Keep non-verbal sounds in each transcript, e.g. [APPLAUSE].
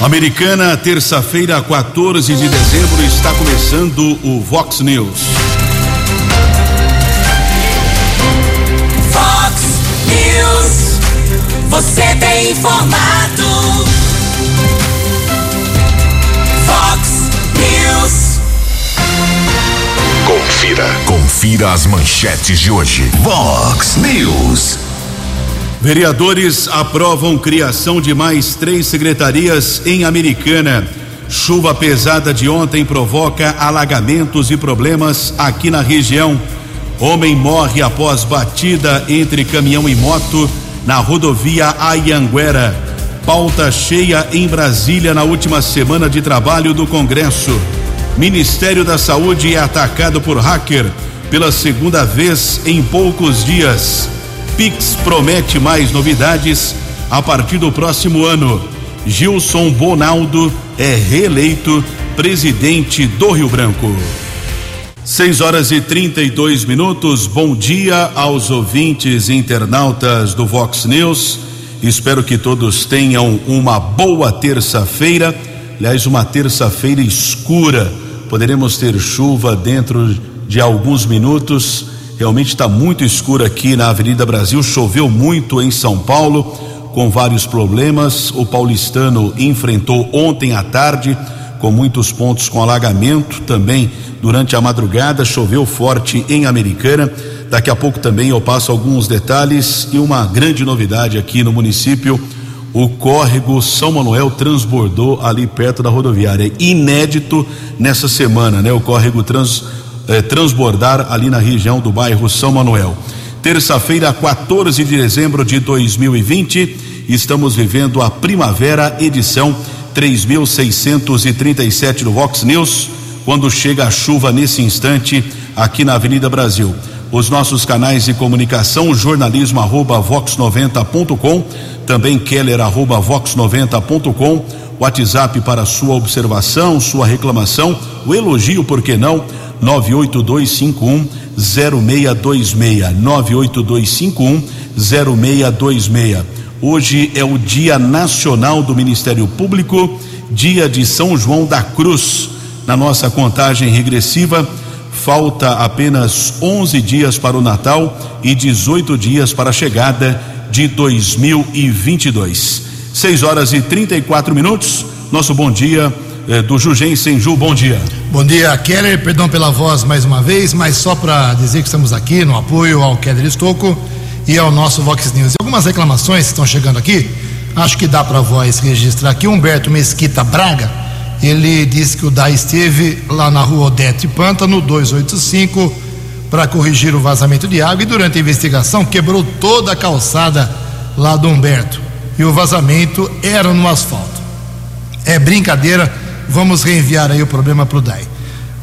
Americana, terça-feira, 14 de dezembro, está começando o Vox News. Vox News. Você tem informado. Vox News. Confira. Confira as manchetes de hoje. Vox News. Vereadores aprovam criação de mais três secretarias em Americana. Chuva pesada de ontem provoca alagamentos e problemas aqui na região. Homem morre após batida entre caminhão e moto na rodovia Ayanguera. Pauta cheia em Brasília na última semana de trabalho do Congresso. Ministério da Saúde é atacado por hacker pela segunda vez em poucos dias. Pix promete mais novidades a partir do próximo ano. Gilson Bonaldo é reeleito presidente do Rio Branco. 6 horas e 32 minutos. Bom dia aos ouvintes internautas do Vox News. Espero que todos tenham uma boa terça-feira. Aliás, uma terça-feira escura. Poderemos ter chuva dentro de alguns minutos. Realmente está muito escuro aqui na Avenida Brasil. Choveu muito em São Paulo, com vários problemas. O paulistano enfrentou ontem à tarde, com muitos pontos com alagamento. Também durante a madrugada choveu forte em Americana. Daqui a pouco também eu passo alguns detalhes e uma grande novidade aqui no município. O córrego São Manuel transbordou ali perto da rodoviária. Inédito nessa semana, né? O córrego trans eh, transbordar ali na região do bairro São Manuel. Terça-feira, 14 de dezembro de 2020, estamos vivendo a primavera edição 3637 do Vox News, quando chega a chuva nesse instante aqui na Avenida Brasil. Os nossos canais de comunicação, jornalismo arroba vox90.com, também keller arroba vox90.com, WhatsApp para sua observação, sua reclamação, o elogio, por que não? 98251 0626 98251 0626. Hoje é o Dia Nacional do Ministério Público, dia de São João da Cruz. Na nossa contagem regressiva, falta apenas 11 dias para o Natal e 18 dias para a chegada de 2022. 6 horas e 34 minutos. Nosso bom dia eh, do Jugensen Ju, bom dia. Bom dia, Keller. Perdão pela voz mais uma vez, mas só para dizer que estamos aqui no apoio ao Keller Estocco e ao nosso Vox News. Algumas reclamações que estão chegando aqui, acho que dá para a voz registrar aqui. Humberto Mesquita Braga, ele disse que o DAI esteve lá na rua Odete Pântano, 285, para corrigir o vazamento de água e durante a investigação quebrou toda a calçada lá do Humberto. E o vazamento era no asfalto. É brincadeira vamos reenviar aí o problema para o DAI.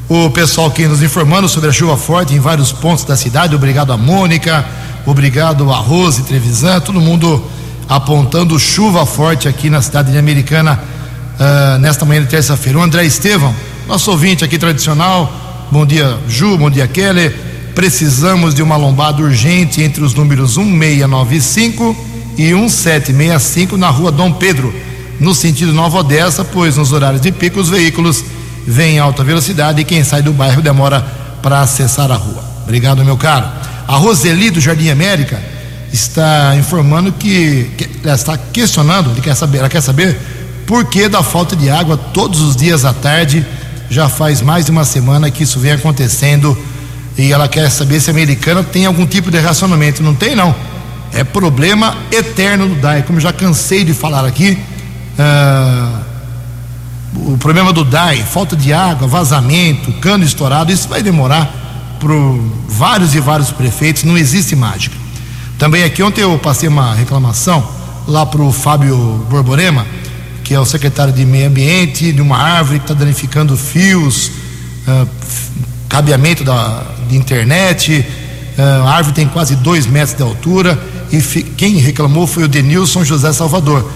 O pessoal aqui nos informando sobre a chuva forte em vários pontos da cidade, obrigado a Mônica, obrigado a Rose Trevisan, todo mundo apontando chuva forte aqui na cidade de Americana uh, nesta manhã de terça-feira. O André Estevão, nosso ouvinte aqui tradicional, bom dia Ju, bom dia Kelly. Precisamos de uma lombada urgente entre os números 1695 e 1765 na rua Dom Pedro no sentido Nova Odessa, pois nos horários de pico os veículos vêm em alta velocidade e quem sai do bairro demora para acessar a rua. Obrigado, meu caro. A Roseli do Jardim América está informando que, que ela está questionando, ela quer saber, ela quer saber por que da falta de água todos os dias à tarde. Já faz mais de uma semana que isso vem acontecendo e ela quer saber se a americana tem algum tipo de racionamento. Não tem, não. É problema eterno do DAE, como já cansei de falar aqui ah, o problema do DAI, falta de água, vazamento, cano estourado, isso vai demorar para vários e vários prefeitos, não existe mágica. Também aqui ontem eu passei uma reclamação lá para o Fábio Borborema, que é o secretário de Meio Ambiente, de uma árvore que está danificando fios, uh, cabeamento da, de internet, uh, a árvore tem quase dois metros de altura, e quem reclamou foi o Denilson José Salvador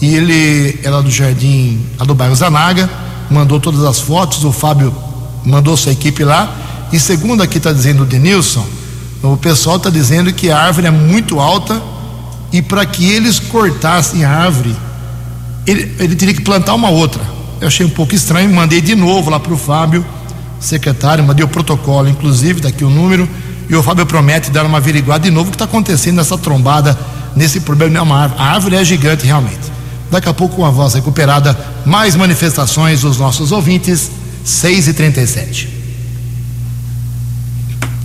e ele é lá do Jardim, lá do bairro Zanaga, mandou todas as fotos, o Fábio mandou sua equipe lá, e segundo aqui está dizendo o Denilson, o pessoal está dizendo que a árvore é muito alta e para que eles cortassem a árvore ele, ele teria que plantar uma outra. Eu achei um pouco estranho, mandei de novo lá para o Fábio, secretário, mandei o protocolo, inclusive, daqui o número, e o Fábio promete dar uma averiguada de novo o que está acontecendo nessa trombada, nesse problema. É árvore. A árvore é gigante realmente. Daqui a pouco, com a voz recuperada, mais manifestações dos nossos ouvintes, 6 e 37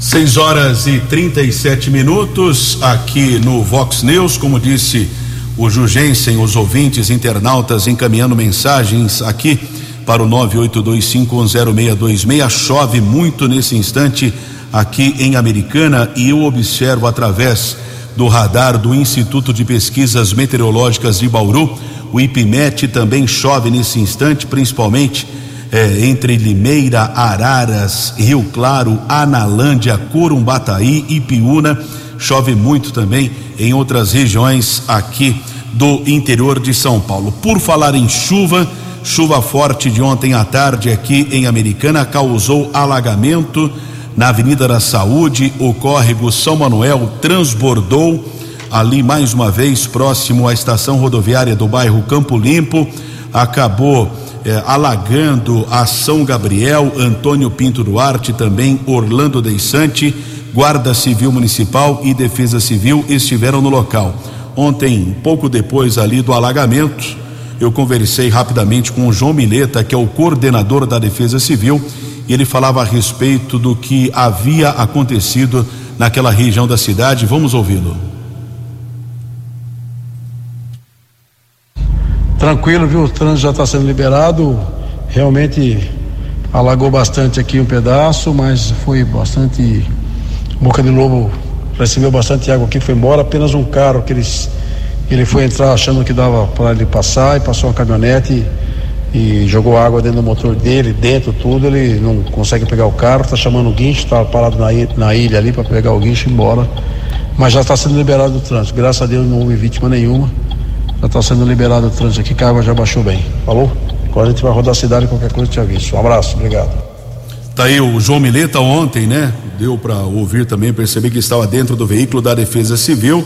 6 horas e 37 minutos aqui no Vox News, como disse o Jugensen, os ouvintes internautas encaminhando mensagens aqui para o 982510626. Chove muito nesse instante aqui em Americana e eu observo através do radar do Instituto de Pesquisas Meteorológicas de Bauru. O IPMET também chove nesse instante, principalmente é, entre Limeira, Araras, Rio Claro, Analândia, Corumbataí e Piúna. Chove muito também em outras regiões aqui do interior de São Paulo. Por falar em chuva, chuva forte de ontem à tarde aqui em Americana causou alagamento na Avenida da Saúde. O córrego São Manuel transbordou ali mais uma vez próximo à estação rodoviária do bairro Campo Limpo. Acabou eh, alagando a São Gabriel, Antônio Pinto Duarte, também Orlando Deissante, Guarda Civil Municipal e Defesa Civil estiveram no local. Ontem, pouco depois ali do alagamento, eu conversei rapidamente com o João Mileta, que é o coordenador da Defesa Civil, e ele falava a respeito do que havia acontecido naquela região da cidade. Vamos ouvi-lo. Tranquilo, viu? O trânsito já está sendo liberado. Realmente alagou bastante aqui um pedaço, mas foi bastante. Boca de Lobo recebeu bastante água aqui, foi embora. Apenas um carro que eles, ele foi entrar achando que dava para ele passar e passou uma caminhonete e, e, jogou água dentro do motor dele, dentro tudo. Ele não consegue pegar o carro, está chamando o guincho, está parado na, na ilha ali para pegar o guincho e ir embora. Mas já está sendo liberado o trânsito. Graças a Deus não houve vítima nenhuma. Já está sendo liberado o trânsito aqui, a água já baixou bem. Falou? Agora a gente vai rodar a cidade, qualquer coisa te aviso. Um abraço, obrigado. Tá aí o João Mileta ontem, né? Deu para ouvir também, perceber que estava dentro do veículo da Defesa Civil.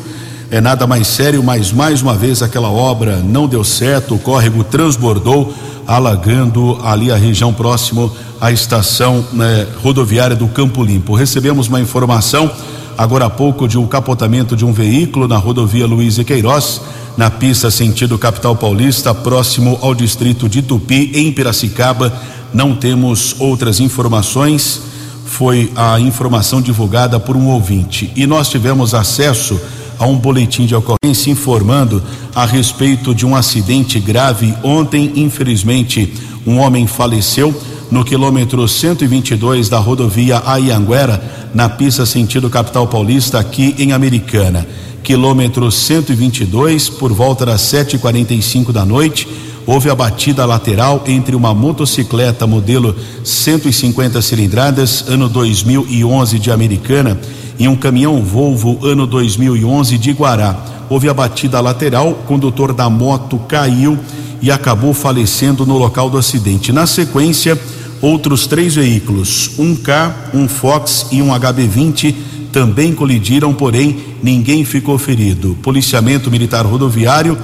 É nada mais sério, mas mais uma vez aquela obra não deu certo, o córrego transbordou, alagando ali a região próximo à estação né, rodoviária do Campo Limpo. Recebemos uma informação agora há pouco de um capotamento de um veículo na rodovia Luiz e Queiroz na pista sentido capital paulista, próximo ao distrito de Tupi, em Piracicaba. Não temos outras informações. Foi a informação divulgada por um ouvinte. E nós tivemos acesso a um boletim de ocorrência informando a respeito de um acidente grave. Ontem, infelizmente, um homem faleceu no quilômetro 122 da rodovia Aianguera, na pista sentido capital paulista, aqui em Americana quilômetro 122, por volta das 7h45 da noite, houve a batida lateral entre uma motocicleta modelo 150 cilindradas, ano 2011 de Americana, e um caminhão Volvo, ano 2011 de Guará. Houve a batida lateral, o condutor da moto caiu e acabou falecendo no local do acidente. Na sequência, outros três veículos, um K, um Fox e um HB20 também colidiram, porém ninguém ficou ferido. Policiamento Militar Rodoviário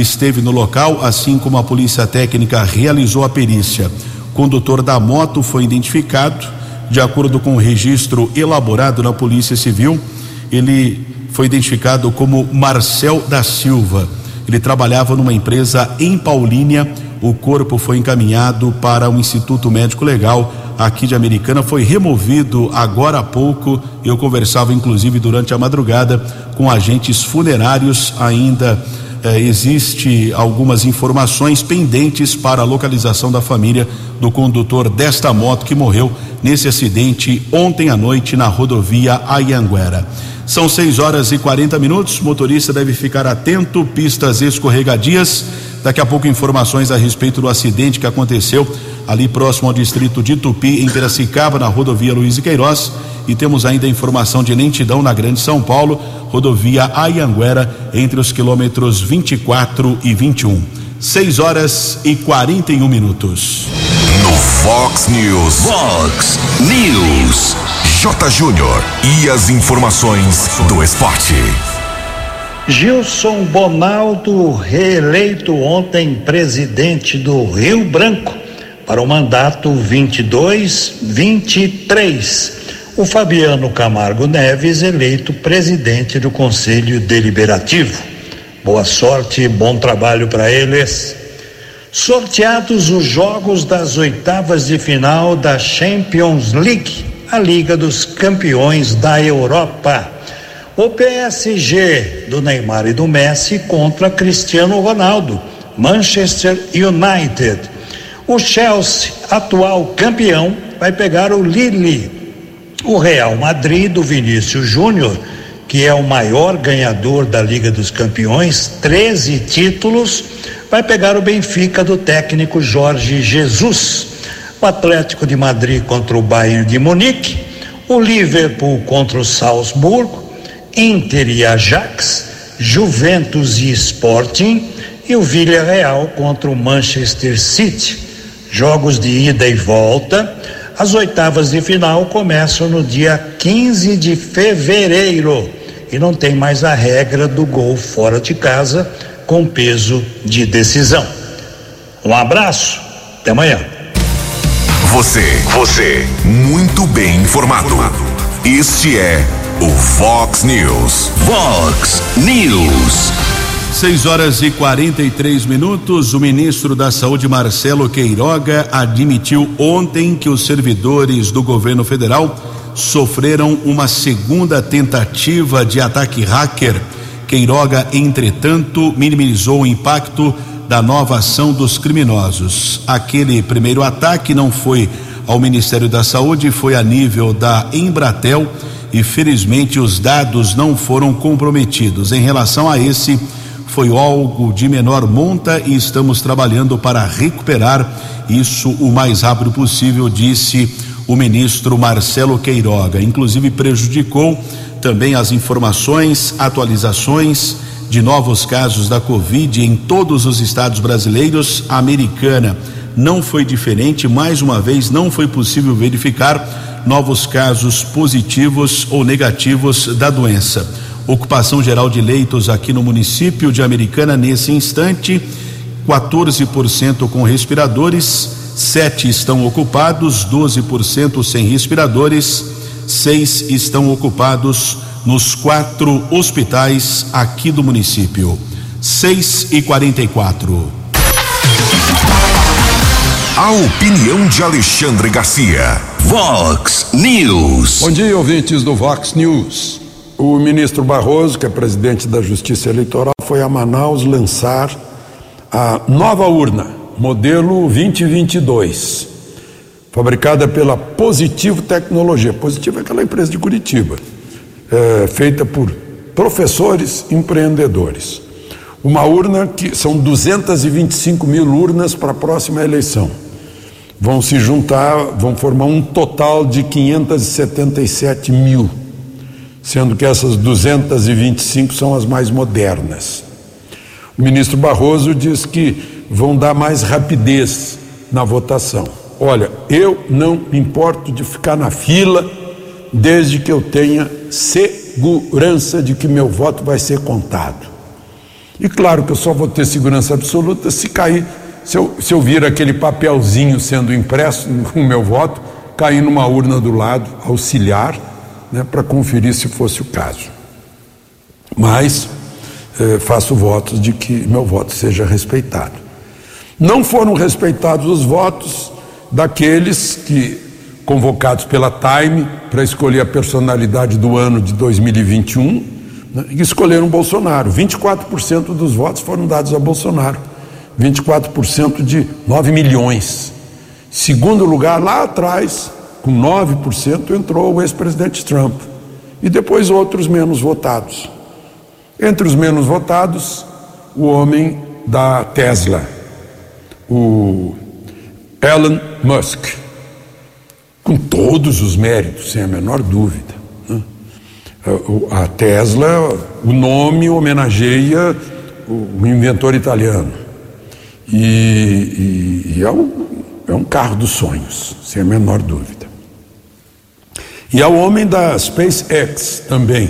esteve no local, assim como a Polícia Técnica realizou a perícia. O condutor da moto foi identificado, de acordo com o registro elaborado na Polícia Civil, ele foi identificado como Marcel da Silva. Ele trabalhava numa empresa em Paulínia. O corpo foi encaminhado para o Instituto Médico Legal aqui de Americana foi removido agora há pouco. Eu conversava inclusive durante a madrugada com agentes funerários ainda eh, existe algumas informações pendentes para a localização da família do condutor desta moto que morreu nesse acidente ontem à noite na rodovia Ayanguera. São 6 horas e 40 minutos. Motorista deve ficar atento, pistas escorregadias. Daqui a pouco informações a respeito do acidente que aconteceu ali próximo ao distrito de Tupi, em Piracicaba, na rodovia Luiz e Queiroz. E temos ainda informação de lentidão na Grande São Paulo, rodovia Ayanguera, entre os quilômetros 24 e 21. 6 horas e 41 minutos. No Fox News. Fox News. J. Júnior. E as informações do esporte. Gilson Bonaldo, reeleito ontem presidente do Rio Branco para o mandato 22-23. O Fabiano Camargo Neves, eleito presidente do Conselho Deliberativo. Boa sorte e bom trabalho para eles. Sorteados os jogos das oitavas de final da Champions League, a Liga dos Campeões da Europa. O PSG do Neymar e do Messi contra Cristiano Ronaldo, Manchester United. O Chelsea, atual campeão, vai pegar o Lille. O Real Madrid do Vinícius Júnior, que é o maior ganhador da Liga dos Campeões, 13 títulos, vai pegar o Benfica do técnico Jorge Jesus. O Atlético de Madrid contra o Bayern de Munique, o Liverpool contra o Salzburgo, Inter e Ajax, Juventus e Sporting e o Villarreal contra o Manchester City. Jogos de ida e volta. As oitavas de final começam no dia 15 de fevereiro e não tem mais a regra do gol fora de casa com peso de decisão. Um abraço, até amanhã. Você, você, muito bem informado. Este é o Fox News. Fox News. 6 horas e 43 minutos. O ministro da Saúde, Marcelo Queiroga, admitiu ontem que os servidores do governo federal sofreram uma segunda tentativa de ataque hacker. Queiroga, entretanto, minimizou o impacto da nova ação dos criminosos. Aquele primeiro ataque não foi ao Ministério da Saúde, foi a nível da Embratel e felizmente os dados não foram comprometidos. Em relação a esse, foi algo de menor monta e estamos trabalhando para recuperar isso o mais rápido possível, disse o ministro Marcelo Queiroga. Inclusive prejudicou também as informações, atualizações de novos casos da Covid em todos os estados brasileiros. A americana não foi diferente, mais uma vez não foi possível verificar novos casos positivos ou negativos da doença. Ocupação geral de leitos aqui no município de Americana nesse instante, 14% com respiradores, 7 estão ocupados, 12% sem respiradores, 6 estão ocupados nos quatro hospitais aqui do município. 6 e 44. A opinião de Alexandre Garcia. Vox News. Bom dia, ouvintes do Vox News. O ministro Barroso, que é presidente da Justiça Eleitoral, foi a Manaus lançar a nova urna, modelo 2022, fabricada pela Positivo Tecnologia. Positivo é aquela empresa de Curitiba, é, feita por professores empreendedores. Uma urna que são 225 mil urnas para a próxima eleição. Vão se juntar, vão formar um total de 577 mil sendo que essas 225 são as mais modernas. O ministro Barroso diz que vão dar mais rapidez na votação. Olha, eu não me importo de ficar na fila desde que eu tenha segurança de que meu voto vai ser contado. E claro que eu só vou ter segurança absoluta se cair, se eu, se eu vir aquele papelzinho sendo impresso [LAUGHS] com o meu voto, cair numa urna do lado, auxiliar né, para conferir se fosse o caso. Mas eh, faço votos de que meu voto seja respeitado. Não foram respeitados os votos daqueles que, convocados pela Time para escolher a personalidade do ano de 2021, né, escolheram Bolsonaro. 24% dos votos foram dados a Bolsonaro. 24% de 9 milhões. Segundo lugar, lá atrás, com 9% entrou o ex-presidente Trump e depois outros menos votados. Entre os menos votados, o homem da Tesla, o Elon Musk, com todos os méritos, sem a menor dúvida. Né? A Tesla, o nome homenageia o inventor italiano. E, e, e é, um, é um carro dos sonhos, sem a menor dúvida. E ao homem da SpaceX também,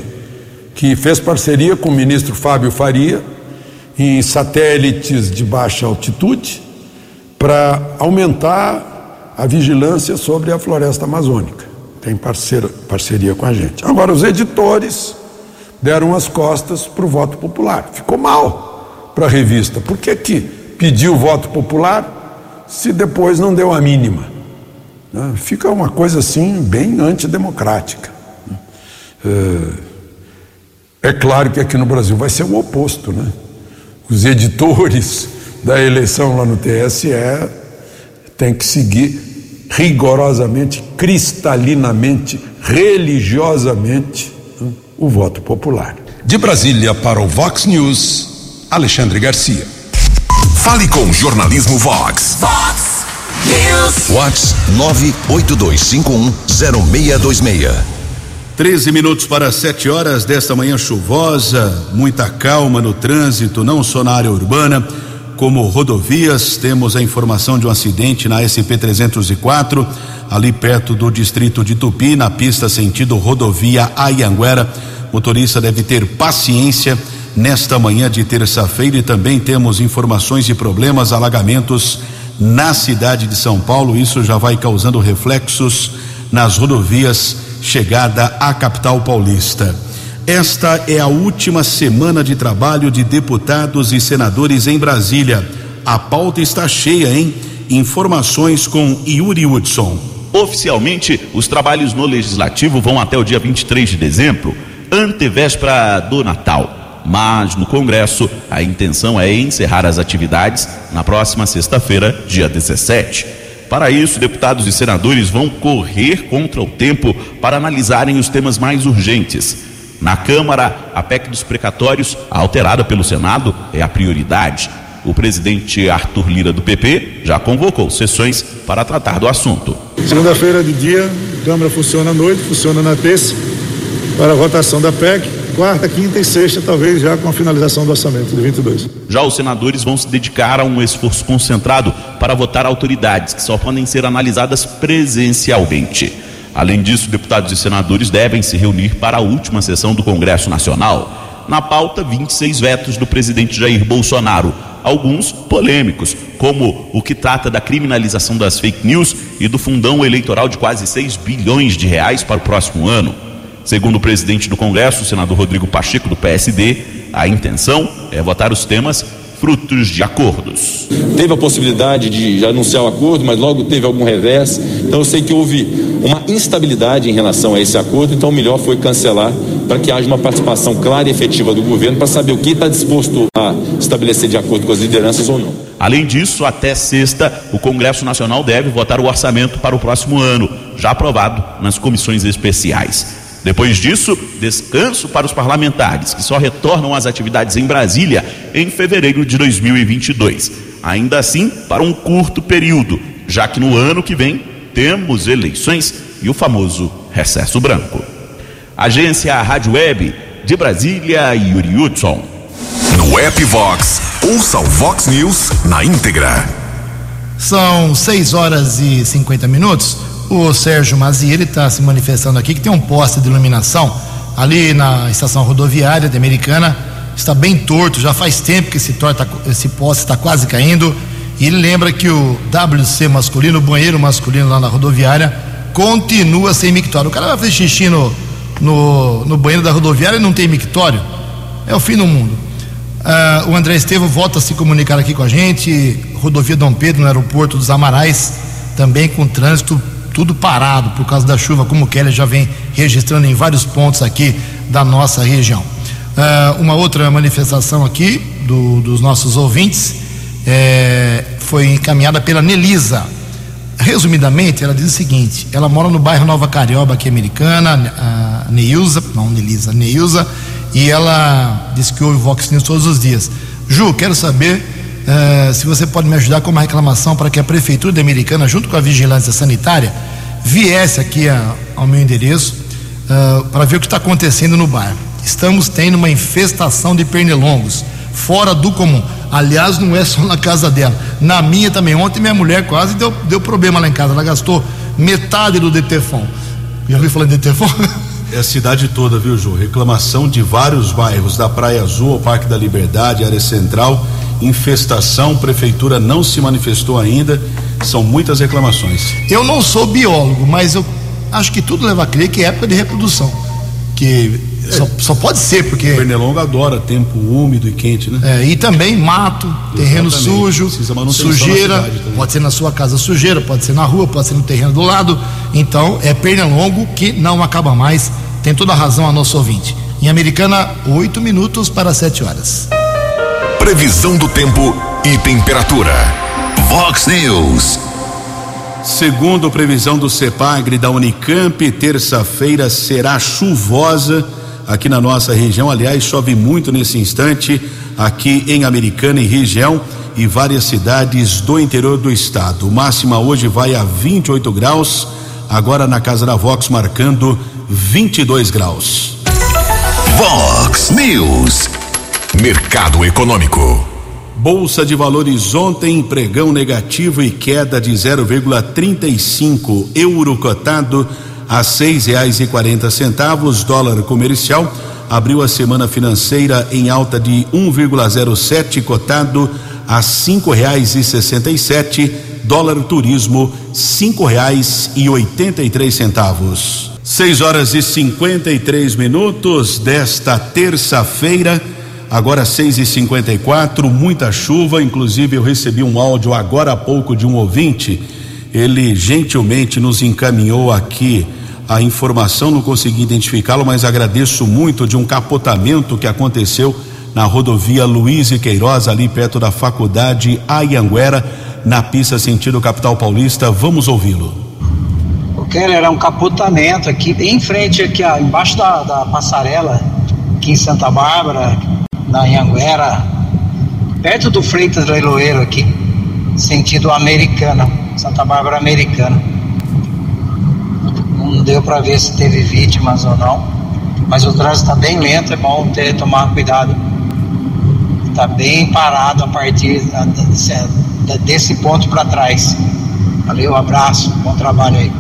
que fez parceria com o ministro Fábio Faria em satélites de baixa altitude para aumentar a vigilância sobre a floresta amazônica. Tem parceria com a gente. Agora, os editores deram as costas para o voto popular. Ficou mal para a revista. Por que, que pediu voto popular se depois não deu a mínima? Né? Fica uma coisa assim bem antidemocrática. É, é claro que aqui no Brasil vai ser o oposto, né? Os editores [LAUGHS] da eleição lá no TSE têm que seguir rigorosamente, cristalinamente, religiosamente né, o voto popular. De Brasília para o Vox News, Alexandre Garcia. Fale com o Jornalismo Vox. Vox News. Vox 982510626. 13 minutos para 7 horas desta manhã chuvosa, muita calma no trânsito, não só na área urbana, como rodovias. Temos a informação de um acidente na SP 304, ali perto do distrito de Tupi, na pista sentido rodovia Ayanguera. Motorista deve ter paciência nesta manhã de terça-feira e também temos informações de problemas, alagamentos na cidade de São Paulo. Isso já vai causando reflexos nas rodovias chegada à capital paulista. Esta é a última semana de trabalho de deputados e senadores em Brasília. A pauta está cheia, hein? Informações com Yuri Hudson. Oficialmente, os trabalhos no Legislativo vão até o dia 23 de dezembro, antevéspera do Natal. Mas no Congresso, a intenção é encerrar as atividades na próxima sexta-feira, dia 17. Para isso, deputados e senadores vão correr contra o tempo para analisarem os temas mais urgentes. Na Câmara, a PEC dos precatórios, alterada pelo Senado, é a prioridade. O presidente Arthur Lira do PP já convocou sessões para tratar do assunto. Segunda-feira de dia, a Câmara funciona à noite, funciona na terça, para a votação da PEC. Quarta, quinta e sexta, talvez já com a finalização do orçamento de 22. Já os senadores vão se dedicar a um esforço concentrado para votar autoridades que só podem ser analisadas presencialmente. Além disso, deputados e senadores devem se reunir para a última sessão do Congresso Nacional. Na pauta, 26 vetos do presidente Jair Bolsonaro, alguns polêmicos, como o que trata da criminalização das fake news e do fundão eleitoral de quase 6 bilhões de reais para o próximo ano. Segundo o presidente do Congresso, o senador Rodrigo Pacheco, do PSD, a intenção é votar os temas frutos de acordos. Teve a possibilidade de anunciar o acordo, mas logo teve algum revés. Então eu sei que houve uma instabilidade em relação a esse acordo, então o melhor foi cancelar para que haja uma participação clara e efetiva do governo para saber o que está disposto a estabelecer de acordo com as lideranças ou não. Além disso, até sexta, o Congresso Nacional deve votar o orçamento para o próximo ano, já aprovado nas comissões especiais. Depois disso, descanso para os parlamentares, que só retornam às atividades em Brasília em fevereiro de 2022. Ainda assim, para um curto período, já que no ano que vem temos eleições e o famoso recesso branco. Agência Rádio Web de Brasília, Yuri Hudson. No app Vox, ouça o Vox News na íntegra. São 6 horas e 50 minutos. O Sérgio Mazier está se manifestando aqui que tem um poste de iluminação ali na estação rodoviária de Americana. Está bem torto, já faz tempo que esse, torta, esse poste está quase caindo. E ele lembra que o WC masculino, o banheiro masculino lá na rodoviária, continua sem mictório. O cara vai fazer xixi no, no, no banheiro da rodoviária e não tem mictório. É o fim do mundo. Uh, o André Estevam volta a se comunicar aqui com a gente. Rodovia Dom Pedro, no aeroporto dos Amarais, também com trânsito tudo parado por causa da chuva, como o Kelly já vem registrando em vários pontos aqui da nossa região. Uh, uma outra manifestação aqui do, dos nossos ouvintes é, foi encaminhada pela Nelisa. Resumidamente, ela diz o seguinte: ela mora no bairro Nova Carioba, aqui americana, a Neilza, não Nelisa, Neilza, e ela diz que ouve Vox News todos os dias. Ju, quero saber Uh, se você pode me ajudar com uma reclamação para que a Prefeitura de Americana, junto com a Vigilância Sanitária, viesse aqui a, ao meu endereço uh, para ver o que está acontecendo no bairro. Estamos tendo uma infestação de pernilongos, fora do comum. Aliás, não é só na casa dela, na minha também. Ontem minha mulher quase deu, deu problema lá em casa, ela gastou metade do Detefon. Já ouviu falar de Detefon? É a cidade toda, viu, Ju? Reclamação de vários bairros, da Praia Azul ao Parque da Liberdade, área central, infestação, prefeitura não se manifestou ainda, são muitas reclamações. Eu não sou biólogo, mas eu acho que tudo leva a crer que é época de reprodução. Que só, só pode ser, porque. O Pernilongo adora tempo úmido e quente, né? É, e também mato, terreno Exatamente. sujo, manutenção na sujeira. Pode ser na sua casa sujeira, pode ser na rua, pode ser no terreno do lado. Então, é pernilongo que não acaba mais. Tem toda a razão a nosso ouvinte. Em Americana, oito minutos para sete horas. Previsão do tempo e temperatura. Vox News. Segundo previsão do CEPAGRE da Unicamp, terça-feira será chuvosa aqui na nossa região. Aliás, chove muito nesse instante aqui em Americana e região e várias cidades do interior do estado. Máxima hoje vai a 28 graus, agora na casa da Vox marcando 22 graus. Vox News. Mercado Econômico. Bolsa de Valores ontem, pregão negativo e queda de 0,35 euro cotado a seis reais e quarenta centavos. Dólar comercial abriu a semana financeira em alta de 1,07 cotado a cinco reais e sessenta e sete. Dólar turismo cinco reais e oitenta e três centavos. Seis horas e 53 minutos desta terça-feira. Agora 6 e 54 muita chuva. Inclusive, eu recebi um áudio agora há pouco de um ouvinte. Ele gentilmente nos encaminhou aqui a informação, não consegui identificá-lo, mas agradeço muito de um capotamento que aconteceu na rodovia Luiz e Queiroz, ali perto da faculdade Ayanguera, na pista sentido capital paulista. Vamos ouvi-lo. O Keller era um capotamento aqui, bem em frente, aqui, embaixo da, da passarela, aqui em Santa Bárbara, na Anhanguera, perto do Freitas Leiloeiro aqui, sentido americana, Santa Bárbara americana. Não deu para ver se teve vítimas ou não, mas o trânsito está bem lento, é bom ter, tomar cuidado. Está bem parado a partir desse ponto para trás. Valeu, abraço, bom trabalho aí.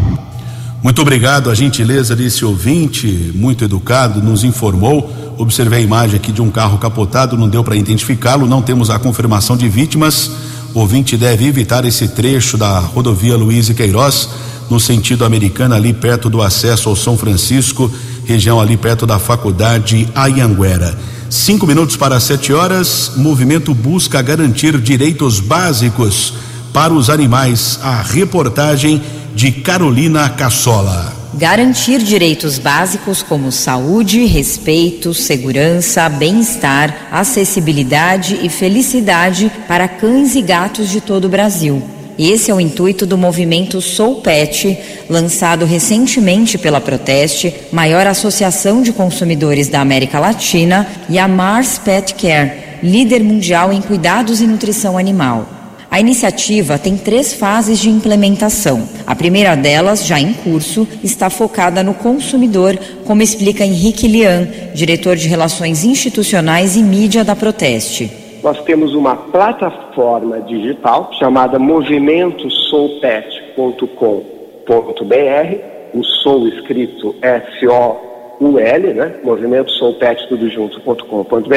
Muito obrigado, a gentileza desse ouvinte, muito educado, nos informou. Observei a imagem aqui de um carro capotado, não deu para identificá-lo, não temos a confirmação de vítimas. O ouvinte deve evitar esse trecho da rodovia Luiz e Queiroz, no sentido americano, ali perto do acesso ao São Francisco, região ali perto da faculdade Ayanguera. Cinco minutos para sete horas, movimento busca garantir direitos básicos para os animais. A reportagem de Carolina Cassola. Garantir direitos básicos como saúde, respeito, segurança, bem-estar, acessibilidade e felicidade para cães e gatos de todo o Brasil. Esse é o intuito do movimento Sou Pet, lançado recentemente pela Proteste, maior associação de consumidores da América Latina, e a Mars Pet Care, líder mundial em cuidados e nutrição animal. A iniciativa tem três fases de implementação. A primeira delas, já em curso, está focada no consumidor, como explica Henrique Lian, diretor de Relações Institucionais e Mídia da Proteste. Nós temos uma plataforma digital chamada movimentosoulpet.com.br, o Soul escrito S-O-U-L, né? Movimento Soul Pet tudo junto.com.br,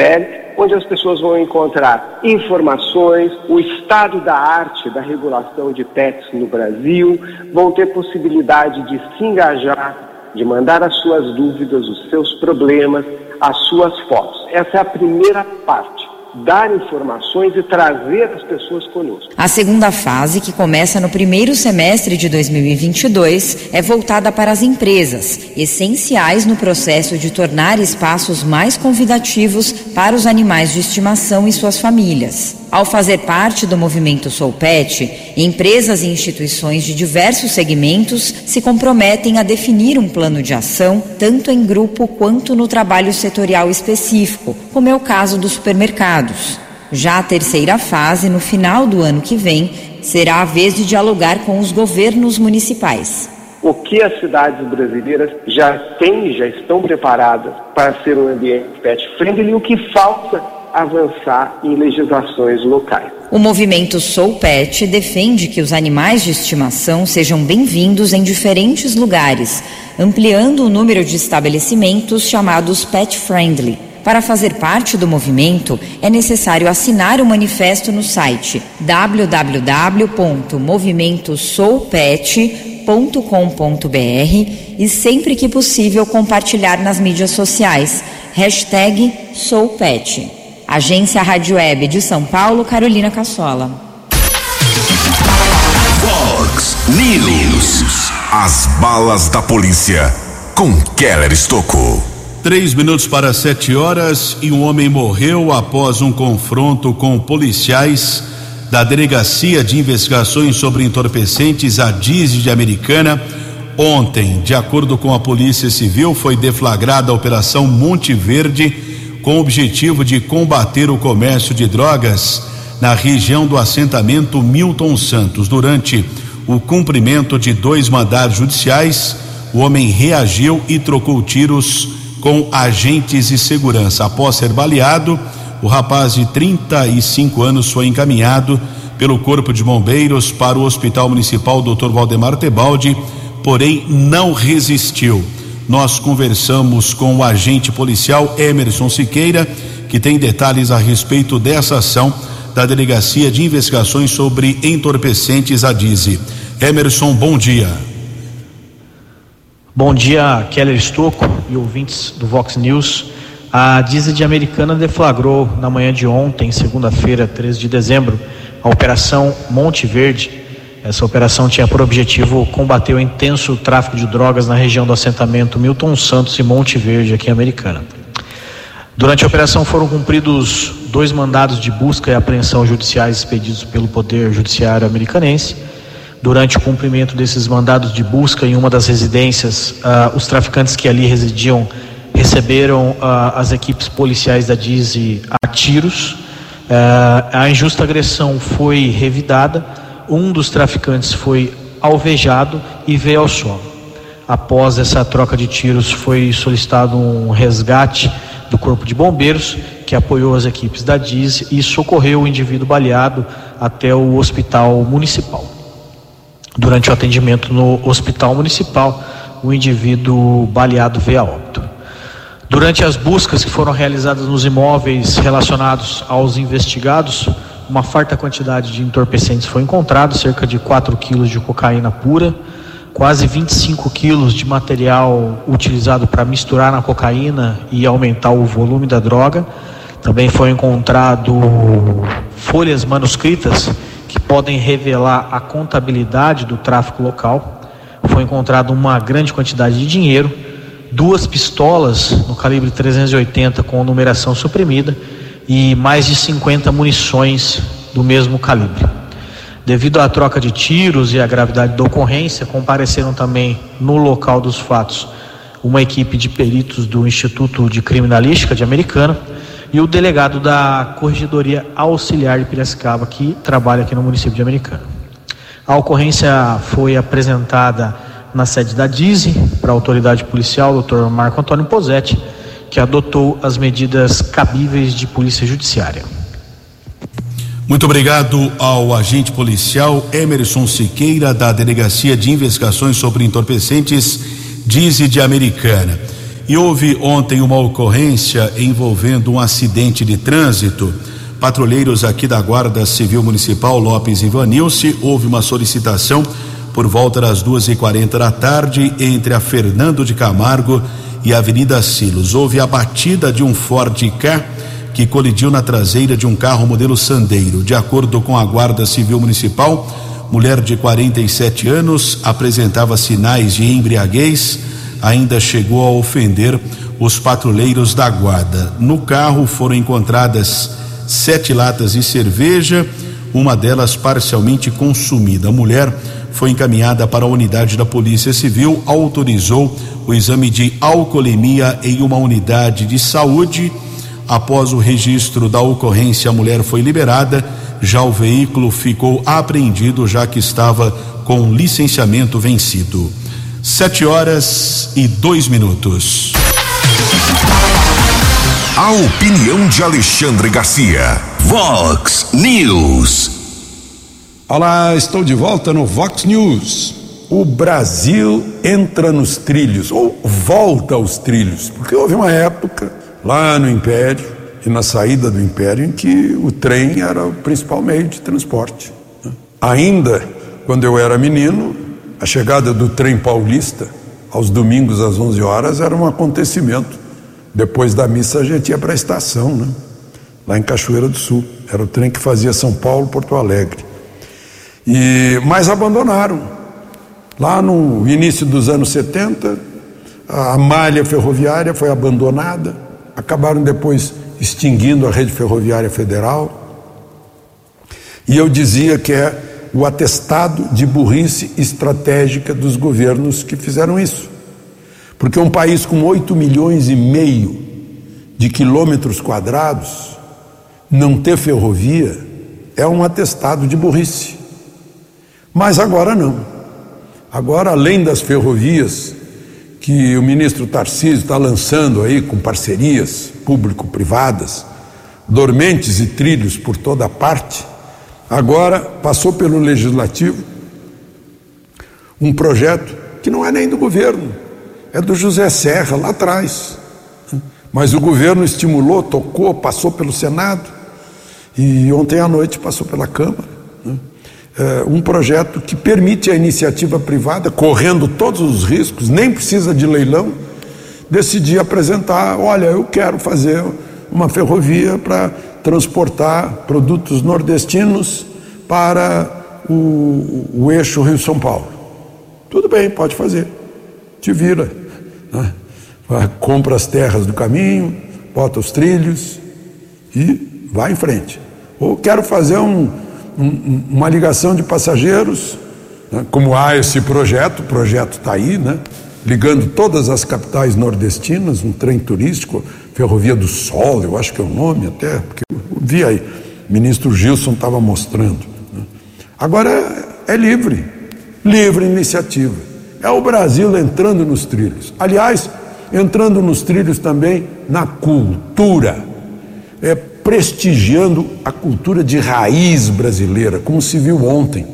onde as pessoas vão encontrar informações, o estado da arte da regulação de pets no Brasil, vão ter possibilidade de se engajar, de mandar as suas dúvidas, os seus problemas, as suas fotos. Essa é a primeira parte dar informações e trazer as pessoas conosco. A segunda fase, que começa no primeiro semestre de 2022, é voltada para as empresas, essenciais no processo de tornar espaços mais convidativos para os animais de estimação e suas famílias. Ao fazer parte do movimento Sou Pet, empresas e instituições de diversos segmentos se comprometem a definir um plano de ação, tanto em grupo quanto no trabalho setorial específico, como é o caso dos supermercados. Já a terceira fase, no final do ano que vem, será a vez de dialogar com os governos municipais. O que as cidades brasileiras já têm, já estão preparadas para ser um ambiente pet friendly o que falta avançar em legislações locais. O movimento Sou Pet defende que os animais de estimação sejam bem-vindos em diferentes lugares, ampliando o número de estabelecimentos chamados pet friendly. Para fazer parte do movimento, é necessário assinar o manifesto no site www.movimentosoupet.com.br e sempre que possível compartilhar nas mídias sociais. Hashtag SouPet. Agência Rádio Web de São Paulo, Carolina Cassola. Fox News. As balas da polícia com Keller Estocou. Três minutos para sete horas e um homem morreu após um confronto com policiais da Delegacia de Investigações sobre Entorpecentes, a DISE de Americana. Ontem, de acordo com a Polícia Civil, foi deflagrada a Operação Monte Verde com o objetivo de combater o comércio de drogas na região do assentamento Milton Santos. Durante o cumprimento de dois mandados judiciais, o homem reagiu e trocou tiros com agentes de segurança. Após ser baleado, o rapaz de 35 anos foi encaminhado pelo Corpo de Bombeiros para o Hospital Municipal Dr. Valdemar Tebaldi, porém não resistiu. Nós conversamos com o agente policial Emerson Siqueira, que tem detalhes a respeito dessa ação da Delegacia de Investigações sobre Entorpecentes, a DIZE. Emerson, bom dia. Bom dia, Keller Estocco e ouvintes do Vox News. A Diesel de Americana deflagrou na manhã de ontem, segunda-feira, 13 de dezembro, a Operação Monte Verde. Essa operação tinha por objetivo combater o intenso tráfico de drogas na região do assentamento Milton Santos e Monte Verde, aqui em Americana. Durante a operação foram cumpridos dois mandados de busca e apreensão judiciais expedidos pelo Poder Judiciário americanense Durante o cumprimento desses mandados de busca em uma das residências, uh, os traficantes que ali residiam receberam uh, as equipes policiais da DIZI a tiros. Uh, a injusta agressão foi revidada. Um dos traficantes foi alvejado e veio ao solo. Após essa troca de tiros, foi solicitado um resgate do Corpo de Bombeiros, que apoiou as equipes da DIZ e socorreu o indivíduo baleado até o hospital municipal. Durante o atendimento no hospital municipal, o indivíduo baleado veio a óbito. Durante as buscas que foram realizadas nos imóveis relacionados aos investigados, uma farta quantidade de entorpecentes foi encontrado, cerca de 4 quilos de cocaína pura, quase 25 quilos de material utilizado para misturar na cocaína e aumentar o volume da droga. Também foi encontrado folhas manuscritas que podem revelar a contabilidade do tráfico local. Foi encontrado uma grande quantidade de dinheiro, duas pistolas no calibre 380 com numeração suprimida e mais de 50 munições do mesmo calibre. Devido à troca de tiros e à gravidade da ocorrência, compareceram também no local dos fatos uma equipe de peritos do Instituto de Criminalística de Americana e o delegado da Corregedoria Auxiliar de Piracicaba, que trabalha aqui no município de Americana. A ocorrência foi apresentada na sede da DISE para a autoridade policial, Dr. Marco Antônio Posetti, que adotou as medidas cabíveis de polícia judiciária. Muito obrigado ao agente policial Emerson Siqueira, da Delegacia de Investigações sobre Entorpecentes, DISE de Americana. E houve ontem uma ocorrência envolvendo um acidente de trânsito. Patrulheiros aqui da Guarda Civil Municipal Lopes e Vanilce, houve uma solicitação por volta das duas e quarenta da tarde entre a Fernando de Camargo e Avenida Silos. Houve a batida de um Ford K que colidiu na traseira de um carro modelo Sandeiro. De acordo com a Guarda Civil Municipal, mulher de 47 anos apresentava sinais de embriaguez ainda chegou a ofender os patrulheiros da guarda. No carro foram encontradas sete latas de cerveja, uma delas parcialmente consumida. A mulher foi encaminhada para a unidade da Polícia Civil, autorizou o exame de alcoolemia em uma unidade de saúde. Após o registro da ocorrência, a mulher foi liberada. Já o veículo ficou apreendido, já que estava com licenciamento vencido. Sete horas e dois minutos. A opinião de Alexandre Garcia. Vox News. Olá, estou de volta no Vox News. o Brasil entra nos trilhos, ou volta aos trilhos, porque houve uma época lá no Império e na saída do Império em que o trem era o principal meio de transporte. Né? Ainda quando eu era menino, a chegada do trem paulista aos domingos às 11 horas era um acontecimento. Depois da missa a gente ia para a estação, né? lá em Cachoeira do Sul. Era o trem que fazia São Paulo, Porto Alegre. E, mas abandonaram Lá no início dos anos 70, a malha ferroviária foi abandonada, acabaram depois extinguindo a rede ferroviária federal. E eu dizia que é o atestado de burrice estratégica dos governos que fizeram isso. Porque um país com 8 milhões e meio de quilômetros quadrados não ter ferrovia é um atestado de burrice. Mas agora não. Agora, além das ferrovias que o ministro Tarcísio está lançando aí com parcerias público-privadas, dormentes e trilhos por toda parte, agora passou pelo legislativo um projeto que não é nem do governo, é do José Serra lá atrás. Mas o governo estimulou, tocou, passou pelo Senado e ontem à noite passou pela Câmara uh, um projeto que permite a iniciativa privada, correndo todos os riscos, nem precisa de leilão, decidir apresentar: olha, eu quero fazer uma ferrovia para transportar produtos nordestinos para o, o eixo Rio-São Paulo. Tudo bem, pode fazer, te vira. Né? Compra as terras do caminho, bota os trilhos e vai em frente. Ou quero fazer um, um, uma ligação de passageiros, né, como há esse projeto, o projeto está aí, né, ligando todas as capitais nordestinas, um trem turístico, Ferrovia do Sol, eu acho que é o nome até, porque eu vi aí, o ministro Gilson estava mostrando. Né. Agora é, livre, livre iniciativa. É o Brasil entrando nos trilhos. Aliás, entrando nos trilhos também na cultura. É prestigiando a cultura de raiz brasileira, como se viu ontem,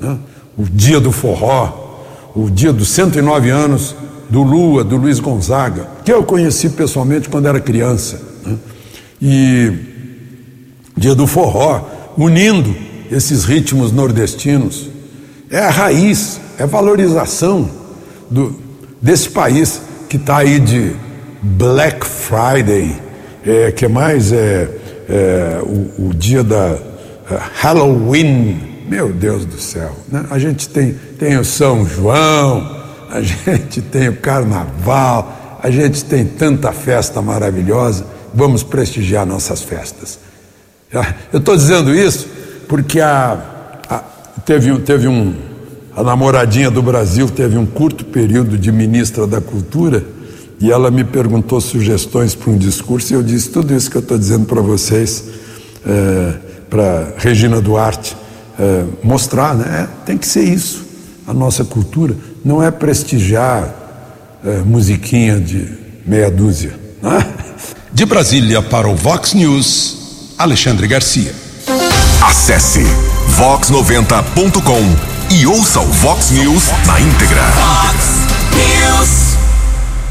né? o dia do forró, o dia dos 109 anos do Lua, do Luiz Gonzaga, que eu conheci pessoalmente quando era criança. Né? E dia do forró, unindo esses ritmos nordestinos. É a raiz, é a valorização do, desse país que está aí de Black Friday, é, que mais é é, o, o, dia da uh, Halloween, meu Deus do céu, né? a gente tem, tem o São João, a [LAUGHS] gente tem o Carnaval, a gente tem tanta festa maravilhosa, vamos prestigiar nossas festas. Eu estou dizendo isso porque a, a, teve, teve um, a namoradinha do Brasil teve um curto período de ministra da Cultura e ela me perguntou sugestões para um discurso e eu disse tudo isso que eu estou dizendo para vocês, é, para Regina Duarte, é, mostrar, né? É, tem que ser isso. A nossa cultura não é prestigiar é, musiquinha de meia dúzia. Né? De Brasília para o Vox News, Alexandre Garcia. Acesse vox90.com e ouça o Vox News na íntegra. Vox News.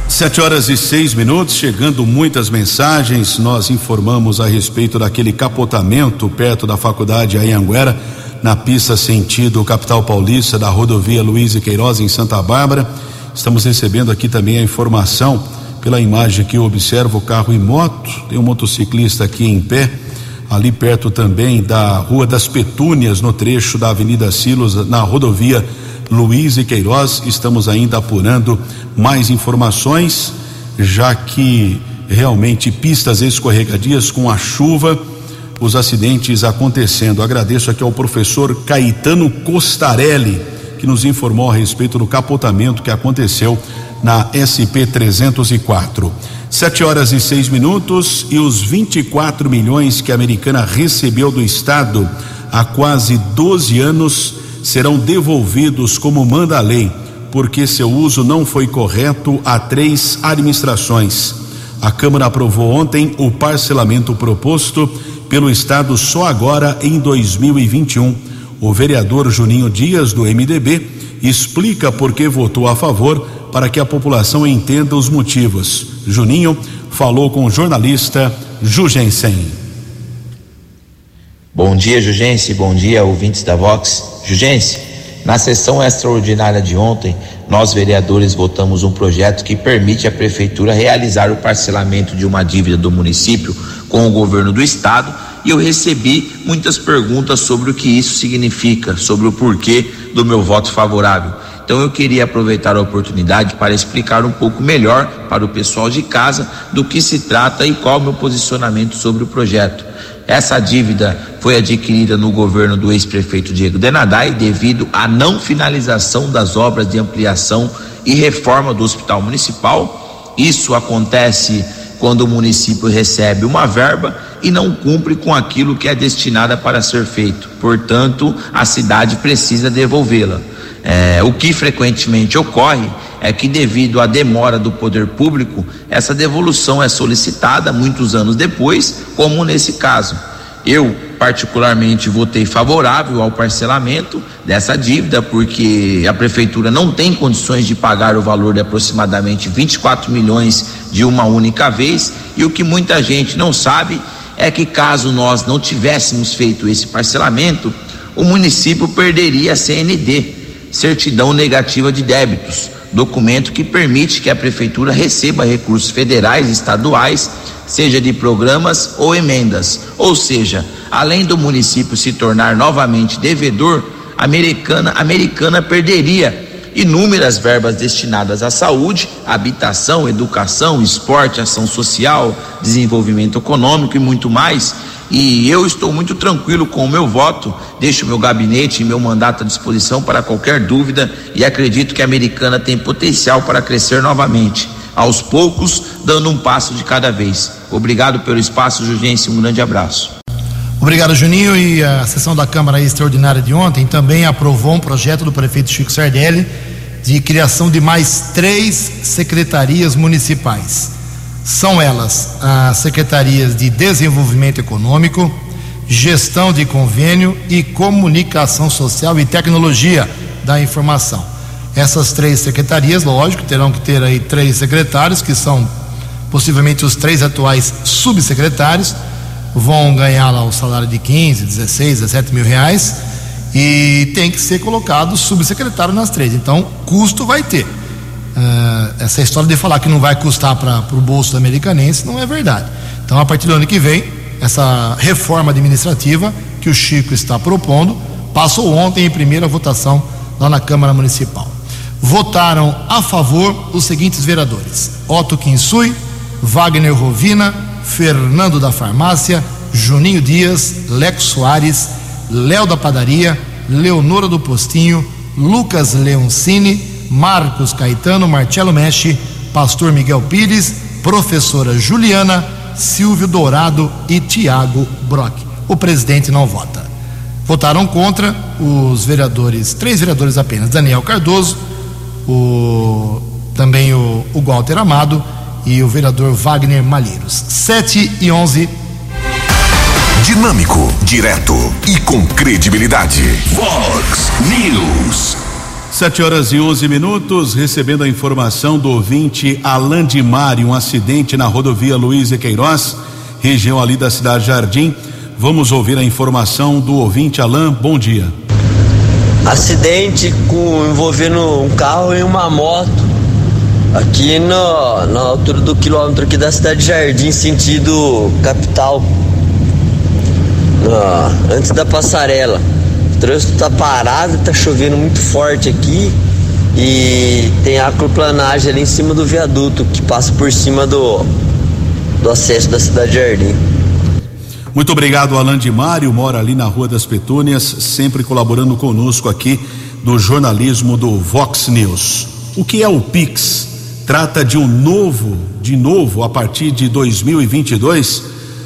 Sete horas e seis minutos, chegando muitas mensagens. Nós informamos a respeito daquele capotamento perto da faculdade Anhanguera, na pista sentido capital paulista da rodovia Luiz e Queiroz, em Santa Bárbara. Estamos recebendo aqui também a informação, pela imagem que eu observo, carro e moto. Tem um motociclista aqui em pé, ali perto também da Rua das Petúnias, no trecho da Avenida Silos, na rodovia Luiz e Queiroz. Estamos ainda apurando mais informações, já que realmente pistas escorregadias com a chuva, os acidentes acontecendo. Agradeço aqui ao professor Caetano Costarelli, que nos informou a respeito do capotamento que aconteceu na SP 304. Sete horas e seis minutos e os 24 milhões que a americana recebeu do Estado há quase 12 anos serão devolvidos como manda a lei, porque seu uso não foi correto a três administrações. A Câmara aprovou ontem o parcelamento proposto pelo Estado só agora em 2021. O vereador Juninho Dias, do MDB, explica por que votou a favor para que a população entenda os motivos. Juninho falou com o jornalista Jugensen. Bom dia, Jugense. Bom dia, ouvintes da Vox. Jugense, na sessão extraordinária de ontem, nós vereadores votamos um projeto que permite à prefeitura realizar o parcelamento de uma dívida do município com o governo do estado e eu recebi muitas perguntas sobre o que isso significa, sobre o porquê do meu voto favorável. Então eu queria aproveitar a oportunidade para explicar um pouco melhor para o pessoal de casa do que se trata e qual o meu posicionamento sobre o projeto. Essa dívida foi adquirida no governo do ex-prefeito Diego Denadai devido à não finalização das obras de ampliação e reforma do hospital municipal. Isso acontece quando o município recebe uma verba e não cumpre com aquilo que é destinada para ser feito. Portanto, a cidade precisa devolvê-la. É, o que frequentemente ocorre é que, devido à demora do poder público, essa devolução é solicitada muitos anos depois, como nesse caso. Eu, particularmente, votei favorável ao parcelamento dessa dívida, porque a prefeitura não tem condições de pagar o valor de aproximadamente 24 milhões de uma única vez, e o que muita gente não sabe é que, caso nós não tivéssemos feito esse parcelamento, o município perderia a CND, Certidão Negativa de Débitos documento que permite que a prefeitura receba recursos federais e estaduais, seja de programas ou emendas. Ou seja, além do município se tornar novamente devedor, a americana, americana perderia inúmeras verbas destinadas à saúde, habitação, educação, esporte, ação social, desenvolvimento econômico e muito mais e eu estou muito tranquilo com o meu voto, deixo meu gabinete e meu mandato à disposição para qualquer dúvida e acredito que a americana tem potencial para crescer novamente, aos poucos, dando um passo de cada vez. Obrigado pelo espaço, Jurgense, um grande abraço. Obrigado, Juninho. E a sessão da Câmara Extraordinária de ontem também aprovou um projeto do prefeito Chico Sardelli de criação de mais três secretarias municipais. São elas as secretarias de Desenvolvimento Econômico, Gestão de Convênio e Comunicação Social e Tecnologia da Informação. Essas três secretarias, lógico, terão que ter aí três secretários, que são possivelmente os três atuais subsecretários, vão ganhar lá o salário de 15, 16, 17 mil reais e tem que ser colocado subsecretário nas três. Então, custo vai ter. Uh, essa história de falar que não vai custar para o bolso americanense não é verdade. Então, a partir do ano que vem, essa reforma administrativa que o Chico está propondo passou ontem em primeira votação lá na Câmara Municipal. Votaram a favor os seguintes vereadores: Otto Kinsui, Wagner Rovina, Fernando da Farmácia, Juninho Dias, Lex Soares, Léo da Padaria, Leonora do Postinho, Lucas Leoncini, Marcos Caetano, Marcelo Mestre, Pastor Miguel Pires, Professora Juliana, Silvio Dourado e Tiago Brock. O presidente não vota. Votaram contra os vereadores, três vereadores apenas: Daniel Cardoso, o, também o, o Walter Amado e o vereador Wagner Malheiros. 7 e 11. Dinâmico, direto e com credibilidade. Vox News. Sete horas e onze minutos, recebendo a informação do ouvinte Alain de Mari, um acidente na rodovia Luiz e Queiroz, região ali da cidade Jardim. Vamos ouvir a informação do ouvinte Alain. Bom dia. Acidente com envolvendo um carro e uma moto aqui no, na altura do quilômetro aqui da cidade Jardim, sentido capital, no, antes da passarela. O trânsito tá parado, tá chovendo muito forte aqui e tem a aquaplanagem ali em cima do viaduto que passa por cima do, do acesso da cidade de Jardim. Muito obrigado, Alan de Mário, mora ali na Rua das Petúnias, sempre colaborando conosco aqui do jornalismo do Vox News. O que é o Pix? Trata de um novo, de novo, a partir de 2022.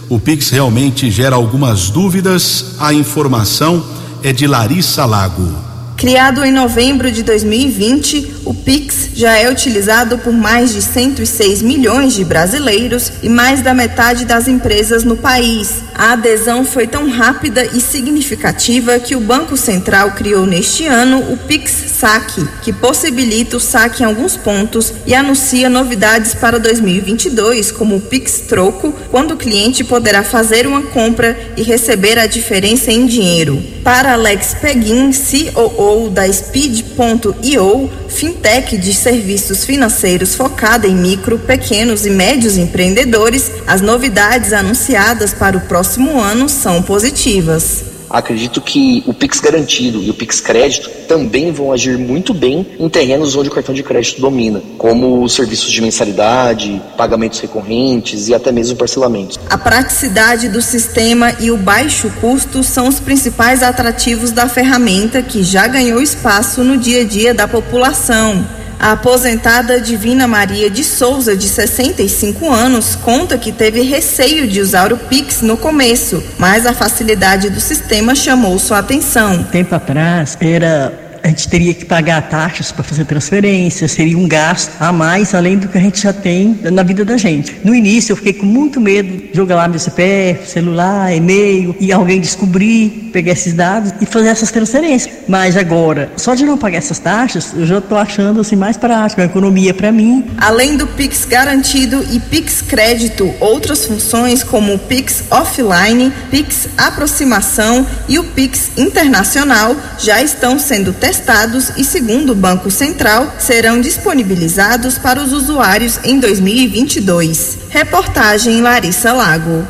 O Pix realmente gera algumas dúvidas. A informação é de Larissa Lago. Criado em novembro de 2020, o Pix já é utilizado por mais de 106 milhões de brasileiros e mais da metade das empresas no país. A adesão foi tão rápida e significativa que o Banco Central criou neste ano o Pix Saque, que possibilita o saque em alguns pontos e anuncia novidades para 2022, como o Pix Troco, quando o cliente poderá fazer uma compra e receber a diferença em dinheiro. Para Alex Peguin, COO da Speed.io, fintech de serviços financeiros focada em micro, pequenos e médios empreendedores, as novidades anunciadas para o próximo ano são positivas acredito que o Pix garantido e o Pix crédito também vão agir muito bem em terrenos onde o cartão de crédito domina, como serviços de mensalidade, pagamentos recorrentes e até mesmo parcelamentos. A praticidade do sistema e o baixo custo são os principais atrativos da ferramenta que já ganhou espaço no dia a dia da população. A aposentada Divina Maria de Souza, de 65 anos, conta que teve receio de usar o Pix no começo, mas a facilidade do sistema chamou sua atenção. Tempo atrás era a gente teria que pagar taxas para fazer transferência, seria um gasto a mais, além do que a gente já tem na vida da gente. No início eu fiquei com muito medo de jogar lá meu CPF, celular, e-mail, e alguém descobrir, pegar esses dados e fazer essas transferências. Mas agora, só de não pagar essas taxas, eu já estou achando assim mais prático, uma economia para mim. Além do Pix garantido e Pix crédito, outras funções como o Pix offline, Pix aproximação e o Pix internacional já estão sendo testados testados e, segundo o Banco Central, serão disponibilizados para os usuários em 2022. Reportagem Larissa Lago.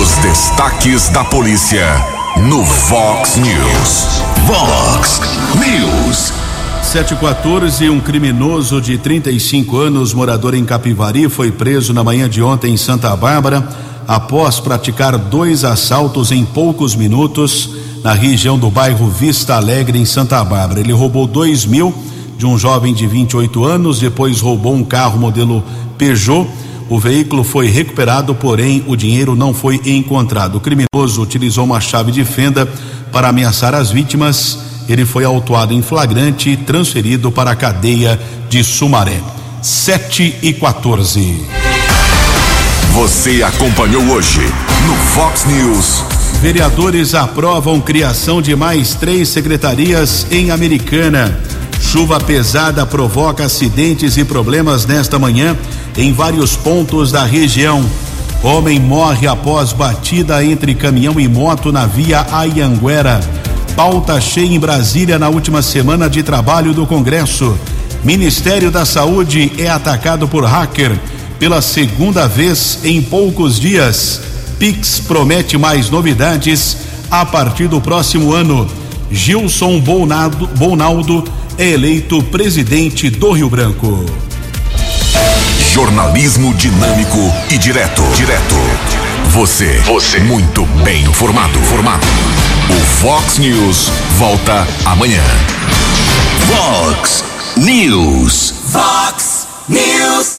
Os destaques da polícia no Fox News. Fox News. 714, um criminoso de 35 anos, morador em Capivari, foi preso na manhã de ontem em Santa Bárbara após praticar dois assaltos em poucos minutos na região do bairro Vista Alegre, em Santa Bárbara. Ele roubou dois mil de um jovem de 28 anos, depois roubou um carro modelo Peugeot. O veículo foi recuperado, porém o dinheiro não foi encontrado. O criminoso utilizou uma chave de fenda para ameaçar as vítimas. Ele foi autuado em flagrante e transferido para a cadeia de Sumaré. 7 e 14. Você acompanhou hoje no Fox News. Vereadores aprovam criação de mais três secretarias em Americana. Chuva pesada provoca acidentes e problemas nesta manhã em vários pontos da região. Homem morre após batida entre caminhão e moto na via Ayanguera. Pauta cheia em Brasília na última semana de trabalho do Congresso. Ministério da Saúde é atacado por hacker pela segunda vez em poucos dias. Pix promete mais novidades a partir do próximo ano. Gilson Bonaldo, Bonaldo é eleito presidente do Rio Branco. Jornalismo dinâmico e direto. Direto. Você. Você. Muito bem informado. Formado. O Fox News volta amanhã. Fox News. Fox News.